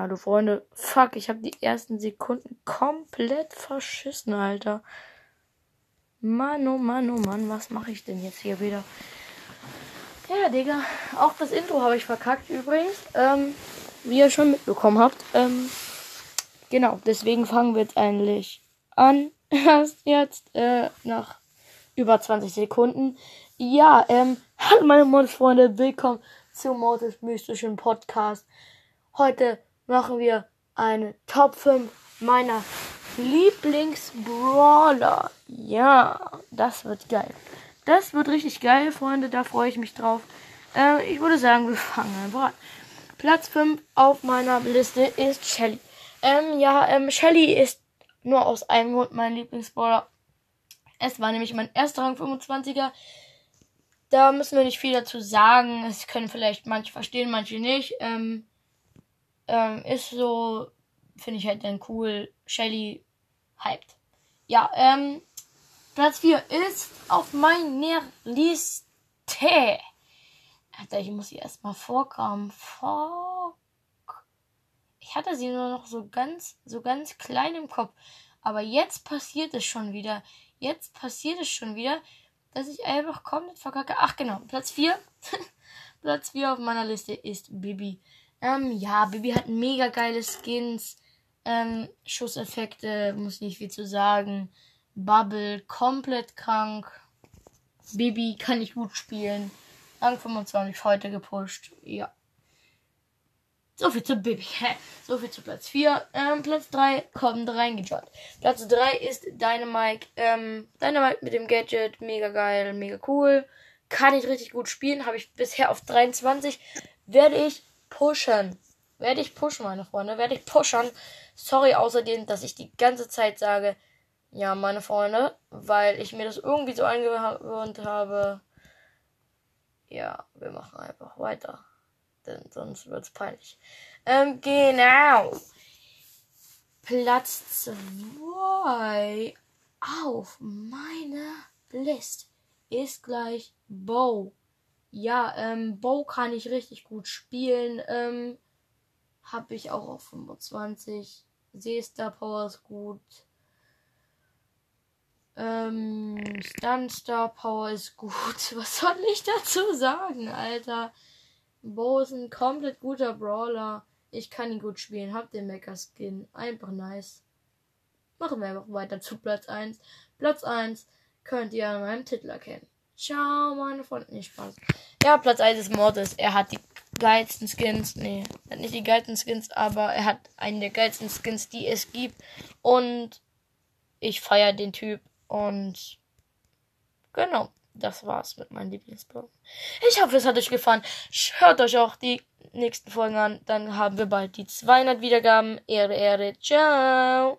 Hallo Freunde. Fuck, ich habe die ersten Sekunden komplett verschissen, Alter. Mann, oh Mann, oh Mann, was mache ich denn jetzt hier wieder? Ja, Digga, auch das Intro habe ich verkackt übrigens. Ähm, wie ihr schon mitbekommen habt. Ähm, genau, deswegen fangen wir jetzt eigentlich an. Erst jetzt, äh, nach über 20 Sekunden. Ja, ähm, hallo meine Mods-Freunde, willkommen zum Mortis Mystischen Podcast. Heute machen wir eine Top 5 meiner Lieblingsbrawler. Ja, das wird geil. Das wird richtig geil, Freunde. Da freue ich mich drauf. Äh, ich würde sagen, wir fangen einfach an. Platz 5 auf meiner Liste ist Shelly. Ähm, ja, ähm, Shelly ist nur aus einem Grund mein Lieblingsbrawler. Es war nämlich mein erster Rang 25er. Da müssen wir nicht viel dazu sagen. Es können vielleicht manche verstehen, manche nicht. Ähm, ähm, ist so, finde ich halt dann cool. Shelly hyped. Ja, ähm, Platz 4 ist auf meiner Liste. Alter, ich muss sie erstmal vorkommen. Fuck. Ich hatte sie nur noch so ganz, so ganz klein im Kopf. Aber jetzt passiert es schon wieder. Jetzt passiert es schon wieder, dass ich einfach komplett verkacke. Ach genau, Platz 4. Platz 4 auf meiner Liste ist Bibi. Ähm, ja, Bibi hat mega geile Skins. Ähm, Schusseffekte, muss nicht viel zu sagen. Bubble, komplett krank. Bibi kann ich gut spielen. Rang 25 heute gepusht. Ja. So viel zu Bibi. so viel zu Platz 4. Ähm, Platz 3 kommt reingejoggt. Platz 3 ist Dynamite. Ähm, Dynamite mit dem Gadget. Mega geil, mega cool. Kann ich richtig gut spielen. Habe ich bisher auf 23. Werde ich pushen. Werde ich pushen, meine Freunde. Werde ich pushen. Sorry außerdem, dass ich die ganze Zeit sage, ja, meine Freunde, weil ich mir das irgendwie so angewöhnt habe. Ja, wir machen einfach weiter. Denn sonst wird es peinlich. Ähm, genau. Platz 2 auf meiner Liste ist gleich Bow. Ja, ähm, Bow kann ich richtig gut spielen. Ähm, habe ich auch auf 25. Seestar Power ist gut. Ähm, Stunstar Power ist gut. Was soll ich dazu sagen, Alter? Bo ist ein komplett guter Brawler. Ich kann ihn gut spielen. Hab den Mecha Skin. Einfach nice. Machen wir einfach weiter zu Platz 1. Platz 1 könnt ihr an meinem Titel erkennen. Ciao, meine Freunde. Nicht Spaß. Ja, Platz 1 ist Mortis. Er hat die geilsten Skins. Nee, er hat nicht die geilsten Skins, aber er hat einen der geilsten Skins, die es gibt. Und ich feiere den Typ. Und genau, das war's mit meinem Lieblingsblock. Ich hoffe, es hat euch gefallen. Hört euch auch die nächsten Folgen an. Dann haben wir bald die 200 Wiedergaben. Ehre, Ehre. Ciao.